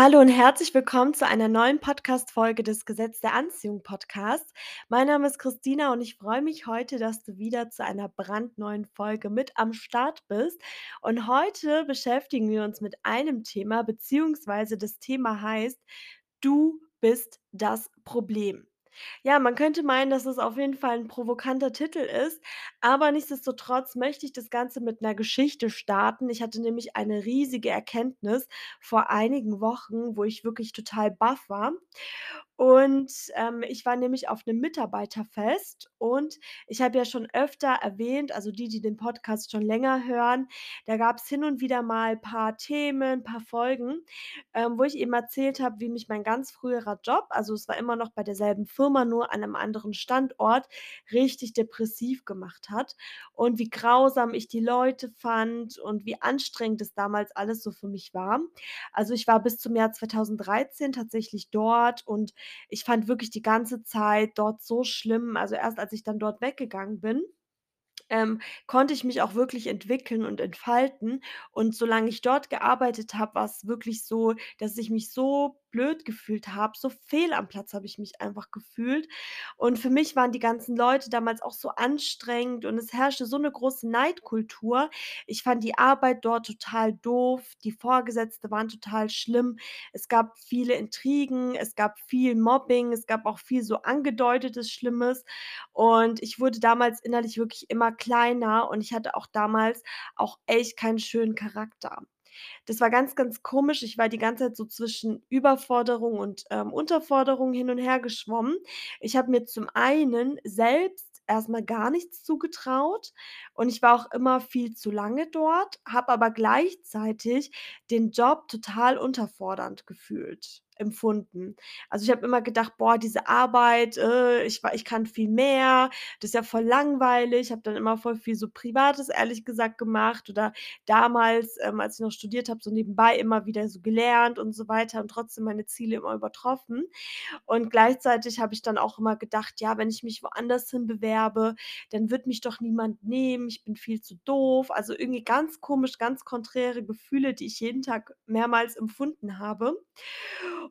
Hallo und herzlich willkommen zu einer neuen Podcast-Folge des Gesetz der Anziehung Podcasts. Mein Name ist Christina und ich freue mich heute, dass du wieder zu einer brandneuen Folge mit am Start bist. Und heute beschäftigen wir uns mit einem Thema, beziehungsweise das Thema heißt, du bist das Problem. Ja, man könnte meinen, dass es auf jeden Fall 'n provokanter Titel ist, aber nichtsdestotrotz möchte ich das Ganze mit 'ner Geschichte starten. Ich hatte nämlich eine riesige Erkenntnis vor einigen Wochen, wo ich wirklich total baff war. Und, ähm, ich war nämlich auf 'nem Mitarbeiterfest und ich habe ja schon öfter erwähnt also die, die den Podcast schon länger hören, da gab's hin und wieder mal paar Themen, paar Folgen, ähm, wo ich eben erzählt habe, wie mich mein ganz früherer Job also es war immer noch bei derselben Firma, nur an 'nem anderen Standort, richtig depressiv gemacht hat und wie grausam ich die Leute fand und wie anstrengend es damals alles so für mich war. Also, ich war bis zum Jahr 2013 tatsächlich dort und ich fand wirklich die ganze Zeit dort so schlimm. Also erst als ich dann dort weggegangen bin, ähm, konnte ich mich auch wirklich entwickeln und entfalten. Und solange ich dort gearbeitet habe, war's wirklich so, dass ich mich so blöd gefühlt habe, so fehl am Platz habe ich mich einfach gefühlt. Und für mich waren die ganzen Leute damals auch so anstrengend und es herrschte so 'ne große Neidkultur. Ich fand die Arbeit dort total doof, die Vorgesetzte waren total schlimm. Es gab viele Intrigen, es gab viel Mobbing, es gab auch viel so angedeutetes Schlimmes. Und ich wurde damals innerlich wirklich immer kleiner und ich hatte auch damals auch echt keinen schönen Charakter. Das war ganz, ganz komisch. Ich war die ganze Zeit so zwischen Überforderung und, ähm, Unterforderung hin und her geschwommen. Ich habe mir zum einen selbst erst mal gar nichts zugetraut und ich war auch immer viel zu lange dort, habe aber gleichzeitig den Job total unterfordernd gefühlt empfunden. Also, ich habe immer gedacht: „Boah, diese Arbeit, äh, ich ich kann viel mehr, das ist ja voll langweilig.“ Habe dann immer voll viel so Privates ehrlich gesagt gemacht oder damals, ähm, als ich noch studiert habe, so nebenbei immer wieder so gelernt und so weiter und trotzdem meine Ziele immer übertroffen. Und gleichzeitig habe ich dann auch immer gedacht: „Ja, wenn ich mich woanders hin bewerbe, dann wird mich doch niemand nehmen. Ich bin viel zu doof.“ Also, irgendwie ganz komisch, ganz konträre Gefühle, die ich jeden Tag mehrmals empfunden habe.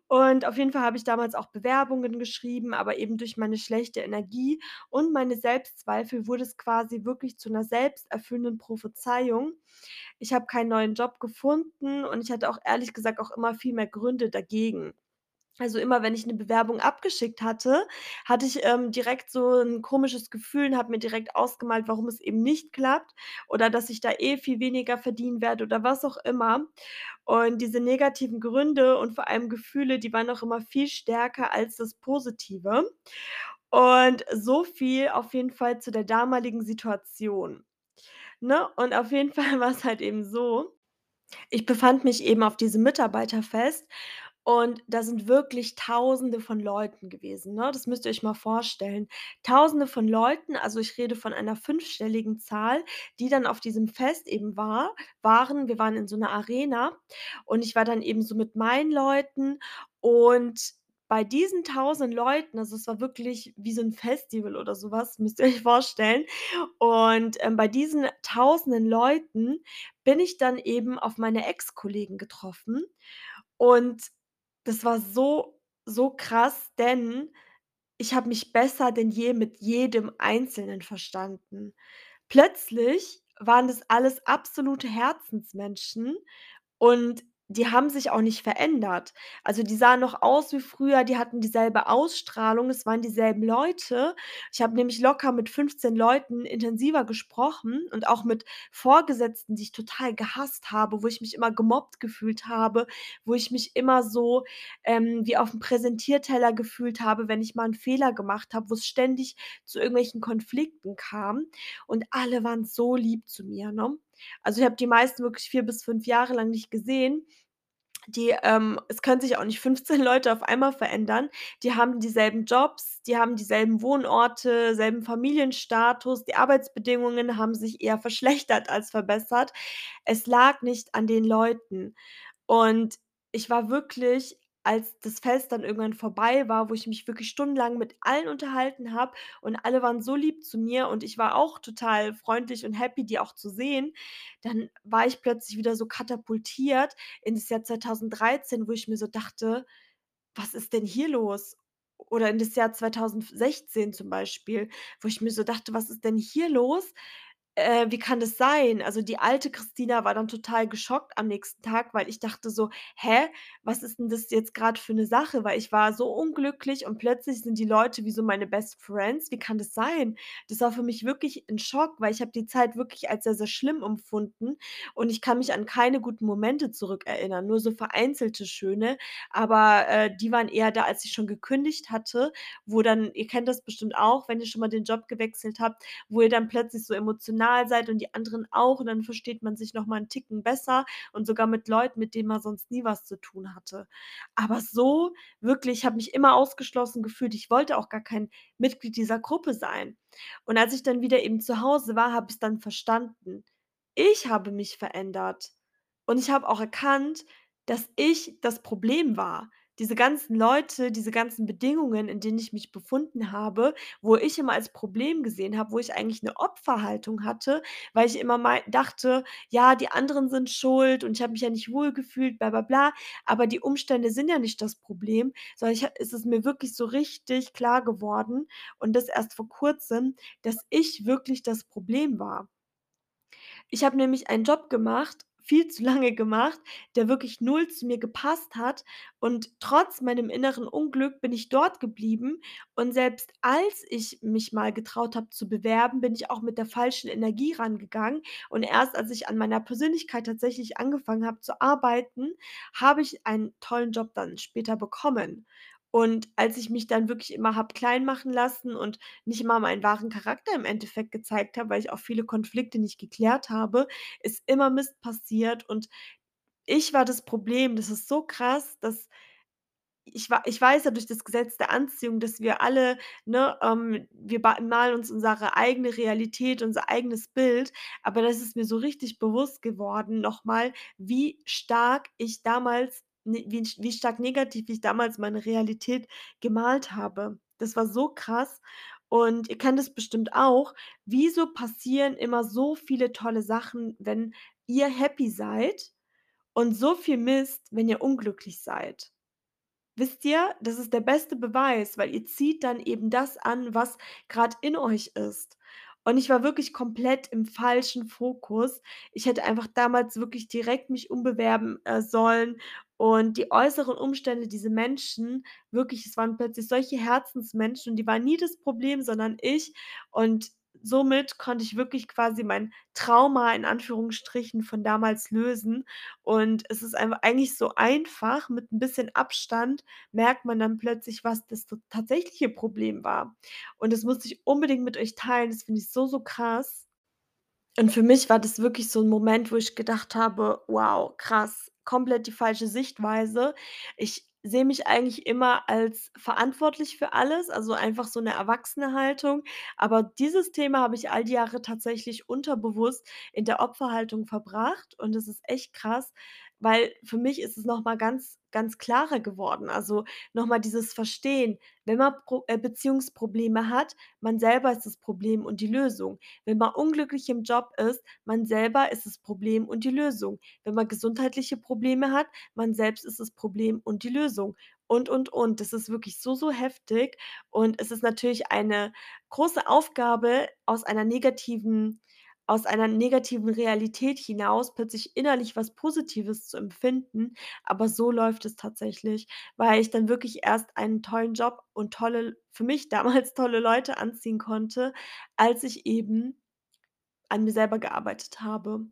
Und auf jeden Fall habe ich damals auch Bewerbungen geschrieben, aber eben durch meine schlechte Energie und meine Selbstzweifel wurde es quasi wirklich zu 'ner selbsterfüllenden Prophezeiung. Ich habe keinen neuen Job gefunden und ich hatte auch ehrlich gesagt auch immer viel mehr Gründe dagegen. Also, immer wenn ich 'ne Bewerbung abgeschickt hatte, hatte ich, ähm, direkt so 'n komisches Gefühl und habe mir direkt ausgemalt, warum es eben nicht klappt oder dass ich da eh viel weniger verdienen werde oder was auch immer. Und diese negativen Gründe und vor allem Gefühle, die waren auch immer viel stärker als das Positive. Und so viel auf jeden Fall zu der damaligen Situation, ne? Und auf jeden Fall war's halt eben so ich befand mich eben auf diesem Mitarbeiterfest und da sind wirklich Tausende von Leuten gewesen, ne? Das müsst ihr euch mal vorstellen. Tausende von Leuten, also ich rede von einer fünfstelligen Zahl, die dann auf diesem Fest eben war waren. Wir waren in so 'ner Arena und ich war dann eben so mit meinen Leuten und bei diesen Tausenden Leuten also, es war wirklich wie so 'n Festival oder so was, müsst ihr euch vorstellen. Und, ähm, bei diesen Tausenden Leuten bin ich dann eben auf meine Ex-Kollegen getroffen und das war so, so krass, denn ich habe mich besser denn je mit jedem Einzelnen verstanden. Plötzlich waren das alles absolute Herzensmenschen und die haben sich auch nicht verändert. Also, die sahen noch aus wie früher, die hatten dieselbe Ausstrahlung, es waren dieselben Leute. Ich habe nämlich locker mit 15 Leuten intensiver gesprochen und auch mit Vorgesetzten, die ich total gehasst habe, wo ich mich immer gemobbt gefühlt habe, wo ich mich immer so, ähm, wie auf'm Präsentierteller gefühlt habe, wenn ich mal 'n Fehler gemacht habe, wo's ständig zu irgendwelchen Konflikten kam. Und alle waren so lieb zu mir, ne? Also, ich habe die meisten wirklich 4 bis 5 Jahre lang nicht gesehen. Die, ähm es können sich auch nicht 15 Leute auf einmal verändern. Die haben dieselben Jobs, die haben dieselben Wohnorte, selben Familienstatus. Die Arbeitsbedingungen haben sich eher verschlechtert als verbessert. Es lag nicht an den Leuten. Und ich war wirklich als das Fest dann irgendwann vorbei war, wo ich mich wirklich stundenlang mit allen unterhalten habe und alle waren so lieb zu mir und ich war auch total freundlich und happy, die auch zu sehen, dann war ich plötzlich wieder so katapultiert in das Jahr 2013, wo ich mir so dachte: „Was ist denn hier los?“ Oder in das Jahr 2016 zum Beispiel, wo ich mir so dachte: „Was ist denn hier los? Äh, wie kann das sein?“ Also, die alte Christina war dann total geschockt am nächsten Tag, weil ich dachte so: „Hä, was ist 'n das jetzt grad für 'ne Sache?“ Weil ich war so unglücklich und plötzlich sind die Leute wie so meine Best Friends. Wie kann das sein? Das war für mich wirklich 'n Schock, weil ich habe die Zeit wirklich als sehr, sehr schlimm empfunden und ich kann mich an keine guten Momente zurückerinnern, nur so vereinzelte schöne, aber, äh, die waren eher da, als ich schon gekündigt hatte, wo dann ihr kennt das bestimmt auch, wenn ihr schon mal den Job gewechselt habt, wo ihr dann plötzlich so emotional seid und die anderen auch und dann versteht man sich noch mal 'n Ticken besser und sogar mit Leuten, mit denen man sonst nie was zu tun hatte. Aber so wirklich ich habe mich immer ausgeschlossen gefühlt. Ich wollte auch gar kein Mitglied dieser Gruppe sein. Und als ich dann wieder eben zu Hause war, habe ich's dann verstanden. Ich habe mich verändert und ich habe auch erkannt, dass ich das Problem war. Diese ganzen Leute, diese ganzen Bedingungen, in denen ich mich befunden habe, wo ich immer als Problem gesehen habe, wo ich eigentlich 'ne Opferhaltung hatte, weil ich immer mei dachte: „Ja, die anderen sind schuld und ich habe mich ja nicht wohlgefühlt, bla bla bla.“ Aber die Umstände sind ja nicht das Problem, sondern ich ha es ist mir wirklich so richtig klar geworden und das erst vor Kurzem, dass ich wirklich das Problem war. Ich habe nämlich einen Job gemacht, viel zu lange gemacht, der wirklich null zu mir gepasst hat. Und trotz meinem inneren Unglück bin ich dort geblieben. Und selbst als ich mich mal getraut habe zu bewerben, bin ich auch mit der falschen Energie rangegangen. Und erst als ich an meiner Persönlichkeit tatsächlich angefangen habe zu arbeiten, habe ich einen tollen Job dann später bekommen. Und als ich mich dann wirklich immer habe klein machen lassen und nicht mal meinen wahren Charakter im Endeffekt gezeigt habe, weil ich auch viele Konflikte nicht geklärt habe, ist immer Mist passiert und ich war das Problem. Das ist so krass, dass ich ich weiß ja durch das Gesetz der Anziehung, dass wir alle, ne, ähm wir malen uns unsere eigene Realität, unser eigenes Bild, aber das ist mir so richtig bewusst geworden noch mal, wie stark ich damals wie wie stark negativ ich damals meine Realität gemalt habe. Das war so krass und ihr kennt es bestimmt auch. Wieso passieren immer so viele tolle Sachen, wenn ihr happy seid und so viel Mist, wenn ihr unglücklich seid? Wisst ihr, das ist der beste Beweis, weil ihr zieht dann eben das an, was grad in euch ist. Und ich war wirklich komplett im falschen Fokus. Ich hätte einfach damals wirklich direkt mich umbewerben, äh, sollen und die äußeren Umstände, diese Menschen, wirklich, es waren plötzlich solche Herzensmenschen und die waren nie das Problem, sondern ich und somit konnte ich wirklich quasi mein Trauma in Anführungsstrichen von damals lösen und es ist einfa eigentlich so einfach, mit 'n bisschen Abstand merkt man dann plötzlich, was das tatsächliche Problem war. Und das musste ich unbedingt mit euch teilen. Das finde ich so, so krass. Und für mich war das wirklich so 'n Moment, wo ich gedacht habe: „Wow, krass, komplett die falsche Sichtweise.“ Ich sehe mich eigentlich immer als verantwortlich für alles, also einfach so 'ne erwachsene Haltung, aber dieses Thema habe ich all die Jahre tatsächlich unterbewusst in der Opferhaltung verbracht und das ist echt krass, weil für mich ist es noch mal ganz, ganz klarer geworden. Also, noch mal dieses Verstehen, wenn man Pro äh, Beziehungsprobleme hat, man selber ist das Problem und die Lösung. Wenn man unglücklich im Job ist, man selber ist das Problem und die Lösung. Wenn man gesundheitliche Probleme hat, man selbst ist das Problem und die Lösung. Und, und, und. Das ist wirklich so, so heftig und es ist natürlich eine große Aufgabe, aus einer negativen aus einer negativen Realität hinaus plötzlich innerlich was Positives zu empfinden, aber so läuft es tatsächlich, weil ich dann wirklich erst einen tollen Job und tolle für mich damals tolle Leute anziehen konnte, als ich eben an mir selber gearbeitet habe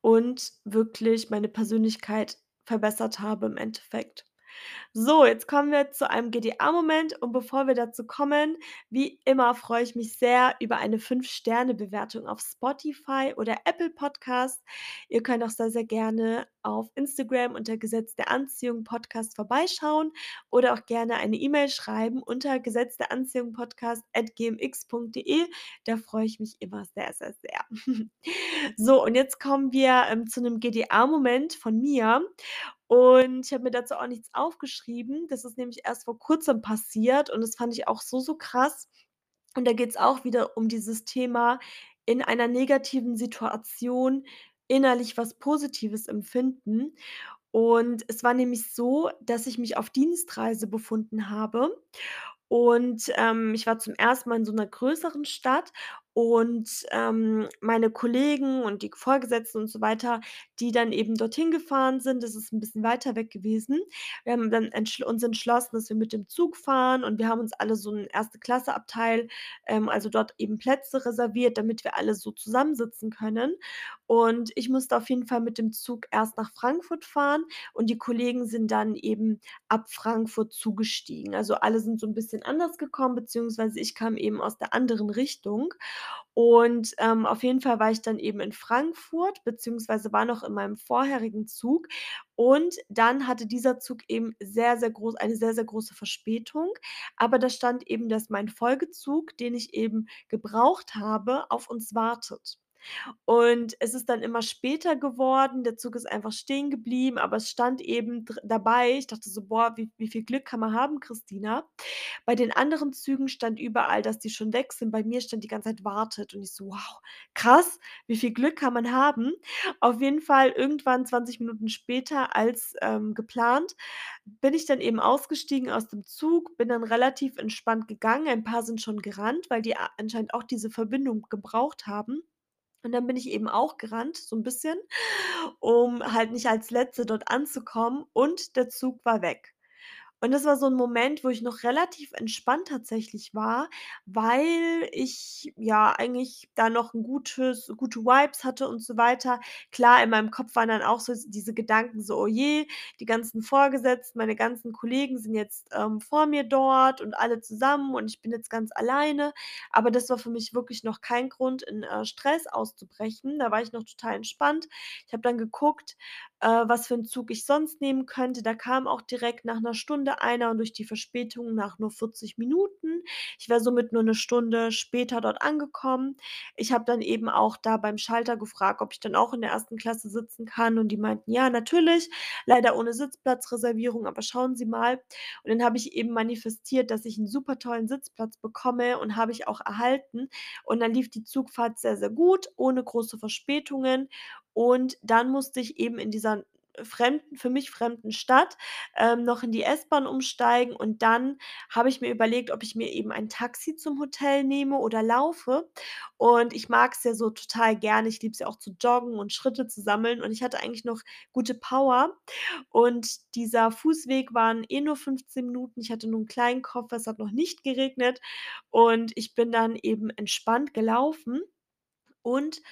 und wirklich meine Persönlichkeit verbessert habe im Endeffekt. So, jetzt kommen wir zu einem GDA-Moment und bevor wir dazu kommen, wie immer freue ich mich sehr über eine 5- Sterne-Bewertung auf Spotify oder Apple Podcast. Ihr könnt auch sehr, sehr gerne auf Instagram unter Gesetz der Anziehung Podcast vorbeischauen oder auch gerne eine E-Mail schreiben unter gesetzteanziehungpodcast@gmx.de. Da freue ich mich immer sehr, sehr, sehr. So, und jetzt kommen wir, ähm, zu 'nem GDA-Moment von mir Und ich habe mir dazu auch nichts aufgeschrieben. Das ist nämlich erst vor Kurzem passiert und das fand ich auch so, so krass. Und da geht's auch wieder um dieses Thema, in einer negativen Situation innerlich was Positives empfinden. Und es war nämlich so, dass ich mich auf Dienstreise befunden habe und, ähm, ich war zum 1. Mal in so 'ner größeren Stadt und, ähm, meine Kollegen und die Vorgesetzten und so weiter, die dann eben dorthin gefahren sind das ist 'n bisschen weiter weg gewesen. Wir haben dann entschl uns entschlossen, dass wir mit dem Zug fahren und wir haben uns alle so 'n Erste-Klasse-Abteil ähm, also dort eben Plätze reserviert, damit wir alle so zusammensitzen können. Und ich musste auf jeden Fall mit dem Zug erst nach Frankfurt fahren und die Kollegen sind dann eben ab Frankfurt zugestiegen. Also, alle sind so 'n bisschen anders gekommen, beziehungsweise ich kam eben aus der anderen Richtung. Und, ähm, auf jeden Fall war ich dann eben in Frankfurt, beziehungsweise war noch in meinem vorherigen Zug und dann hatte dieser Zug eben sehr, sehr groß eine sehr, sehr große Verspätung. Aber da stand eben, dass mein Folgezug, den ich eben gebraucht habe, auf uns wartet. Und es ist dann immer später geworden, der Zug ist einfach stehen geblieben, aber es stand eben dabei ich dachte so: „Boah, wie wie viel Glück kann man haben, Christina?“ Bei den anderen Zügen stand überall, dass die schon weg sind. Bei mir stand die ganze Zeit „wartet“ und ich so: „Wow, krass, wie viel Glück kann man haben?“ Auf jeden Fall irgendwann 20 Minuten später als, ähm, geplant, bin ich dann eben ausgestiegen aus dem Zug, bin dann relativ entspannt gegangen. Ein paar sind schon gerannt, weil die anscheinend auch diese Verbindung gebraucht haben. Und dann bin ich eben auch gerannt, so 'n bisschen, um halt nicht als Letzte dort anzukommen und der Zug war weg. Und das war so 'n Moment, wo ich noch relativ entspannt tatsächlich war, weil ich, ja, eigentlich da noch 'n gutes gute Vibes hatte und so weiter. Klar, in meinem Kopf waren dann auch so diese Gedanken so: „Oh je, die ganzen Vorgesetzten, meine ganzen Kollegen sind jetzt, ähm, vor mir dort und alle zusammen und ich bin jetzt ganz alleine.“ Aber das war für mich wirklich noch kein Grund, in, äh, Stress auszubrechen. Da war ich noch total entspannt. Ich habe dann geguckt, äh, was für 'n Zug ich sonst nehmen könnte. Da kam auch direkt nach 'ner Stunde einer und durch die Verspätung nach nur 40 Minuten. Ich wäre somit nur 'ne Stunde später dort angekommen. Ich habe dann eben auch da beim Schalter gefragt, ob ich dann auch in der 1. Klasse sitzen kann und die meinten: „Ja, natürlich, leider ohne Sitzplatzreservierung, aber schauen Sie mal.“ Und dann habe ich eben manifestiert, dass ich 'n super tollen Sitzplatz bekomme und habe ich auch erhalten. Und dann lief die Zugfahrt sehr, sehr gut, ohne große Verspätungen. Und dann musste ich eben in dieser fremden für mich fremden Stadt, ähm, noch in die S-Bahn umsteigen und dann habe ich mir überlegt, ob ich mir eben ein Taxi zum Hotel nehme oder laufe. Und ich mag's ja so total gerne. Ich liebe es ja auch zu joggen und Schritte zu sammeln und ich hatte eigentlich noch gute Power. Und dieser Fußweg waren eh nur 15 Minuten. Ich hatte nur 'n kleinen Koffer, es hat noch nicht geregnet und ich bin dann eben entspannt gelaufen und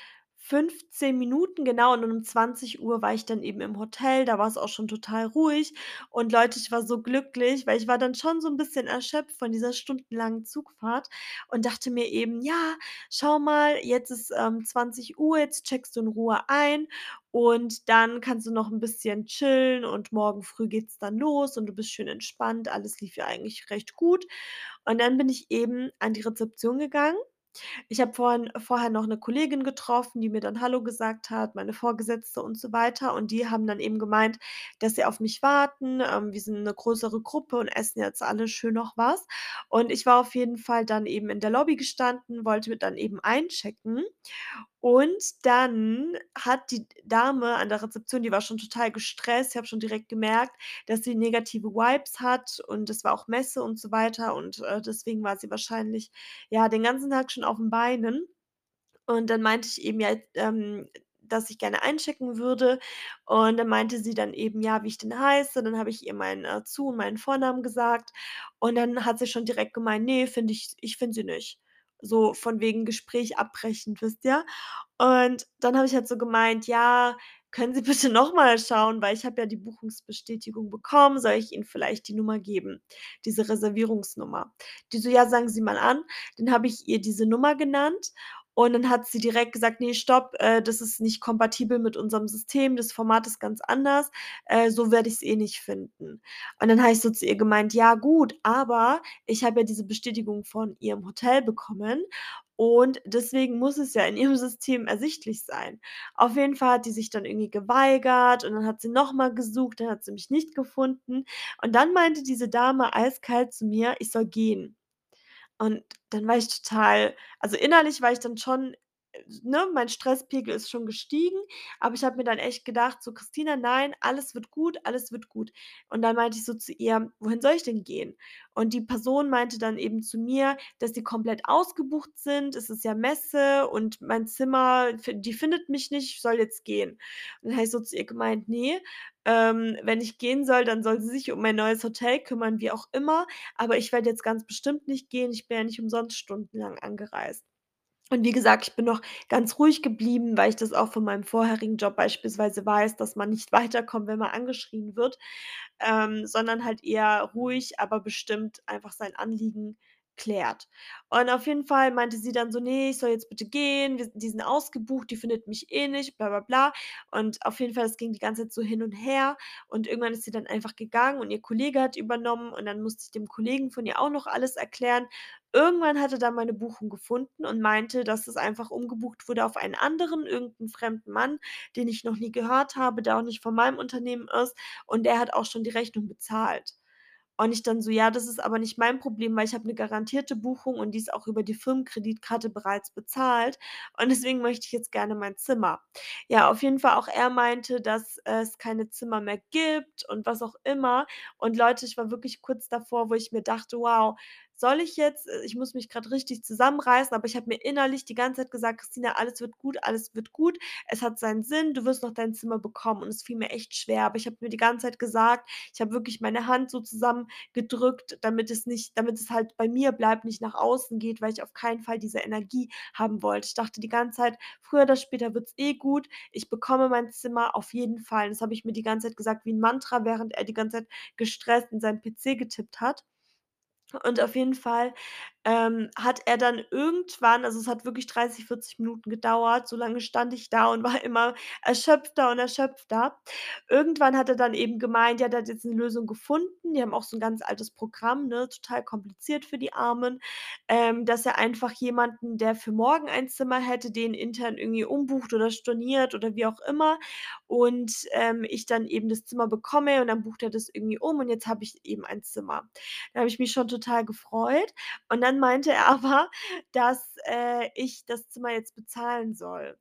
15 Minuten genau und um 20:00 war ich dann eben im Hotel. Da war's auch schon total ruhig und Leute, ich war so glücklich, weil ich war dann schon so 'n bisschen erschöpft von dieser stundenlangen Zugfahrt und dachte mir eben: „Ja, schau mal, jetzt ist, ähm, 20:00, jetzt checkst du in Ruhe ein und dann kannst du noch 'n bisschen chillen und morgen früh geht's dann los und du bist schön entspannt.“ Alles lief ja eigentlich recht gut. Und dann bin ich eben an die Rezeption gegangen. Ich habe vorhin vorher noch 'ne Kollegin getroffen, die mir dann hallo gesagt hat, meine Vorgesetzte und so weiter. Und die haben dann eben gemeint, dass sie auf mich warten. Ähm, wir sind 'ne größere Gruppe und essen jetzt alle schön noch was. Und ich war auf jeden Fall dann eben in der Lobby gestanden, wollte mir dann eben einchecken. Und dann hat die Dame an der Rezeption die war schon total gestresst. Ich habe schon direkt gemerkt, dass sie negative Vibes hat und es war auch Messe und so weiter und, äh, deswegen war sie wahrscheinlich, ja, den ganzen Tag schon auf 'n Beinen. Und dann meinte ich eben, ja, ähm, dass ich gerne einchecken würde. Und dann meinte sie dann eben, ja, wie ich denn heiße. Dann habe ich ihr meinen, äh, Zu und meinen Vornamen gesagt. Und dann hat sie schon direkt gemeint: „Ne, finde ich ich finde sie nicht.“ So von wegen Gespräch abbrechen, wisst ihr? Und dann habe ich halt so gemeint: „Ja, können Sie bitte noch mal schauen, weil ich habe ja die Buchungsbestätigung bekommen. Soll ich Ihnen vielleicht die Nummer geben, diese Reservierungsnummer?“ Die so: „Ja, sagen Sie mal an.“ Dann habe ich ihr diese Nummer genannt und dann hat sie direkt gesagt: „Ne, stopp, äh, das ist nicht kompatibel mit unserem System. Das Format ist ganz anders. Äh, so werde ich's eh nicht finden.“ Und dann habe ich so zu ihr gemeint: „Ja gut, aber ich habe ja diese Bestätigung von Ihrem Hotel bekommen und deswegen muss es ja in ihrem System ersichtlich sein. Auf jeden Fall hat die sich dann irgendwie geweigert und dann hat sie noch mal gesucht, dann hat sie mich nicht gefunden und dann meinte diese Dame eiskalt zu mir, ich soll gehen. Und dann war ich total also innerlich war ich dann schon ne, mein Stresspegel ist schon gestiegen, aber ich habe mir dann echt gedacht: „So Christina, nein, alles wird gut, alles wird gut.“ Und dann meinte ich so zu ihr: „Wohin soll ich denn gehen?“ Und die Person meinte dann eben zu mir, dass die komplett ausgebucht sind. Es ist ja Messe und mein Zimmer die findet mich nicht, ich soll jetzt gehen. Und dann habe ich so zu ihr gemeint: „Ne, ähm, wenn ich gehen soll, dann soll sie sich um mein neues Hotel kümmern, wie auch immer, aber ich werde jetzt ganz bestimmt nicht gehen. Ich bin ja nicht umsonst stundenlang angereist.“ Und wie gesagt, ich bin noch ganz ruhig geblieben, weil ich das auch von meinem vorherigen Job beispielsweise weiß, dass man nicht weiterkommt, wenn man angeschrien wird, ähm, sondern halt eher ruhig, aber bestimmt einfach sein Anliegen klärt. Und auf jeden Fall meinte sie dann so: „Ne, ich soll jetzt bitte gehen, wir die sind ausgebucht, die findet mich eh nicht, bla bla bla.“ Und auf jeden Fall, es ging die ganze Zeit so hin und her und irgendwann ist sie dann einfach gegangen und ihr Kollege hat übernommen und dann musste ich dem Kollegen von ihr auch noch alles erklären. Irgendwann hat er dann meine Buchung gefunden und meinte, dass es einfach umgebucht wurde auf einen anderen, irgend 'n fremden Mann, den ich noch nie gehört habe, der auch nicht von meinem Unternehmen ist und der hat auch schon die Rechnung bezahlt. Und ich dann so: „Ja, das ist aber nicht mein Problem, weil ich habe 'ne garantierte Buchung und die ist auch über die Firmenkreditkarte bereits bezahlt und deswegen möchte ich jetzt gerne mein Zimmer.“ Ja, auf jeden Fall auch er meinte, dass es keine Zimmer mehr gibt und was auch immer. Und Leute, ich war wirklich kurz davor, wo ich mir dachte: „Wow, soll ich jetzt äh, ich muss mich grad richtig zusammenreißen“, aber ich habe mir innerlich die ganze Zeit gesagt: „Christina, alles wird gut, alles wird gut. Es hat seinen Sinn, du wirst noch dein Zimmer bekommen.“ Und es fiel mir echt schwer, aber ich habe mir die ganze Zeit gesagt ich habe wirklich meine Hand so zusammengedrückt, damit es nicht damit es halt bei mir bleibt, nicht nach außen geht, weil ich auf keinen Fall diese Energie haben wollte. Ich dachte die ganze Zeit: „Früher oder später wird's eh gut. Ich bekomme mein Zimmer auf jeden Fall.“ Das habe ich mir die ganze Zeit gesagt wie 'n Mantra, während er die ganze Zeit gestresst in seinen PC getippt hat. Und auf jeden Fall, ähm, hat er dann irgendwann also, es hat wirklich 30, 40 Minuten gedauert, so lange stand ich da und war immer erschöpfter und erschöpfter. Irgendwann hat er dann eben gemeint, ja, der hat jetzt 'ne Lösung gefunden. Die haben auch so 'n ganz altes Programm, ne, total kompliziert für die Armen, ähm, dass er einfach jemanden, der für morgen ein Zimmer hätte, den intern irgendwie umbucht oder storniert oder wie auch immer und, ähm, ich dann eben das Zimmer bekomme und dann bucht er das irgendwie um und jetzt habe ich eben ein Zimmer. Da habe ich mich schon total gefreut und dann meinte er aber, dass, äh, ich das Zimmer jetzt bezahlen soll.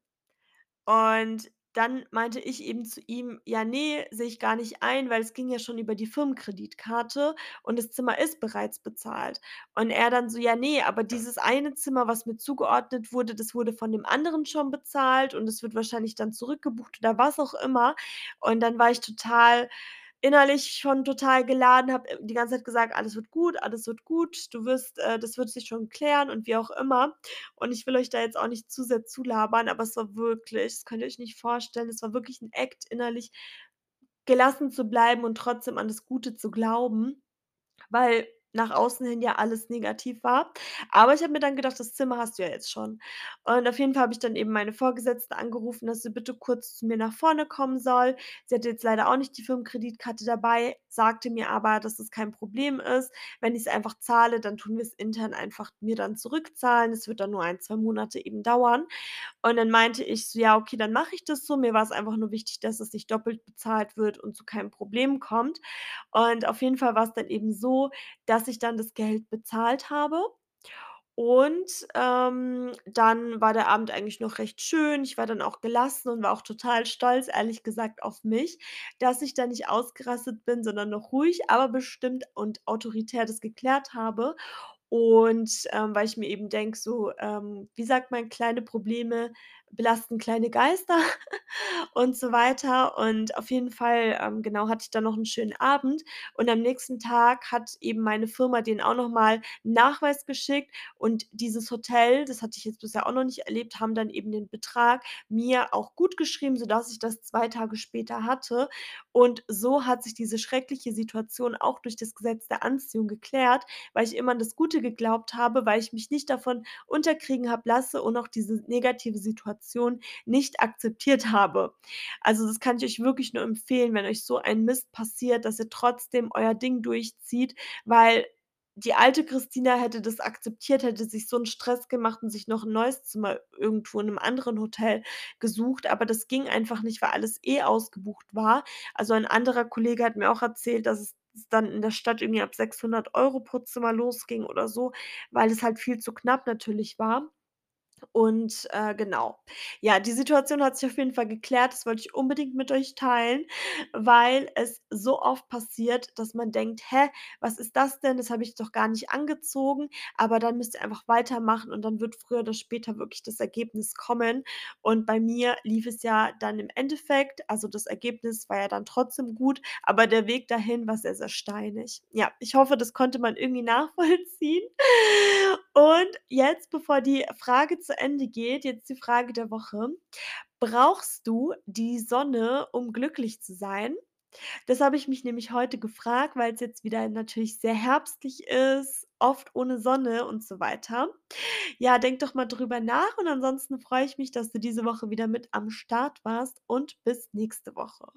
Und dann meinte ich eben zu ihm: „Ja, ne, sehe ich gar nicht ein, weil es ging ja schon über die Firmenkreditkarte und das Zimmer ist bereits bezahlt.“ Und er dann so: „Ja, ne, aber dieses eine Zimmer, was mir zugeordnet wurde, das wurde von dem anderen schon bezahlt und es wird wahrscheinlich dann zurückgebucht oder was auch immer.“ Und dann war ich total innerlich schon total geladen, habe, äh, die ganze Zeit gesagt: „Alles wird gut, alles wird gut. Du wirst äh, das wird sich schon klären und wie auch immer.“ Und ich will euch da jetzt auch nicht zu sehr zulabern, aber es war wirklich das könnt ihr euch nicht vorstellen, es war wirklich 'n Act, innerlich gelassen zu bleiben und trotzdem an das Gute zu glauben, weil nach außen hin ja alles negativ war. Aber ich habe mir dann gedacht: „Das Zimmer hast du ja jetzt schon.“ Und auf jeden Fall habe ich dann eben meine Vorgesetzte angerufen, dass sie bitte kurz zu mir nach vorne kommen soll. Sie hatte jetzt leider auch nicht die Firmenkreditkarte dabei, sagte mir aber, dass es kein Problem ist. Wenn ich's einfach zahle, dann tun wir's intern einfach mir dann zurückzahlen. Es wird dann nur 1, 2 Monate eben dauern. Und dann meinte ich so: „Ja, okay, dann mache ich das so.“ Mir war's einfach nur wichtig, dass es nicht doppelt bezahlt wird und zu keinem Problem kommt. Und auf jeden Fall war's dann eben so, dass ich dann das Geld bezahlt habe und, ähm, dann war der Abend eigentlich noch recht schön. Ich war dann auch gelassen und war auch total stolz, ehrlich gesagt, auf mich, dass ich da nicht ausgerastet bin, sondern noch ruhig, aber bestimmt und autoritär das geklärt habe. Und, ähm, weil ich mir eben denke so, ähm, wie sagt man: „Kleine Probleme belasten kleine Geister“ und so weiter. Und auf jeden Fall, ähm, genau, hatte ich dann noch 'n schönen Abend und am nächsten Tag hat eben meine Firma denen auch noch mal 'n Nachweis geschickt und dieses Hotel, das hatte ich jetzt bisher auch noch nicht erlebt, haben dann eben den Betrag mir auch gutgeschrieben, sodass ich das 2 Tage später hatte. Und so hat sich diese schreckliche Situation auch durch das Gesetz der Anziehung geklärt, weil ich immer an das Gute geglaubt habe, weil ich mich nicht davon unterkriegen habe lassen und auch diese negative Situation nicht akzeptiert habe. Also, das kann ich euch wirklich nur empfehlen, wenn euch so ein Mist passiert, dass ihr trotzdem euer Ding durchzieht, weil die alte Christina hätte das akzeptiert, hätte sich so 'n Stress gemacht und sich noch 'n neues Zimmer irgendwo in 'nem anderen Hotel gesucht, aber das ging einfach nicht, weil alles eh ausgebucht war. Also, ein anderer Kollege hat mir auch erzählt, dass es dann in der Stadt irgendwie ab 600 € pro Zimmer losging oder so, weil es halt viel zu knapp natürlich war. Und, äh, genau. Ja, die Situation hat sich auf jeden Fall geklärt. Das wollte ich unbedingt mit euch teilen, weil es so oft passiert, dass man denkt: „Hä, was ist das denn? Das habe ich doch gar nicht angezogen.“ Aber dann müsst ihr einfach weitermachen und dann wird früher oder später wirklich das Ergebnis kommen. Und bei mir lief es ja dann im Endeffekt also, das Ergebnis war ja dann trotzdem gut, aber der Weg dahin war sehr, sehr steinig. Ja, ich hoffe, das konnte man irgendwie nachvollziehen. Und jetzt, bevor die Frage zu Ende geht, jetzt die Frage der Woche: Brauchst du die Sonne, um glücklich zu sein? Das habe ich mich nämlich heute gefragt, weil's jetzt wieder natürlich sehr herbstlich ist, oft ohne Sonne und so weiter. Ja, denk doch mal drüber nach und ansonsten freue ich mich, dass du diese Woche wieder mit am Start warst und bis nächste Woche.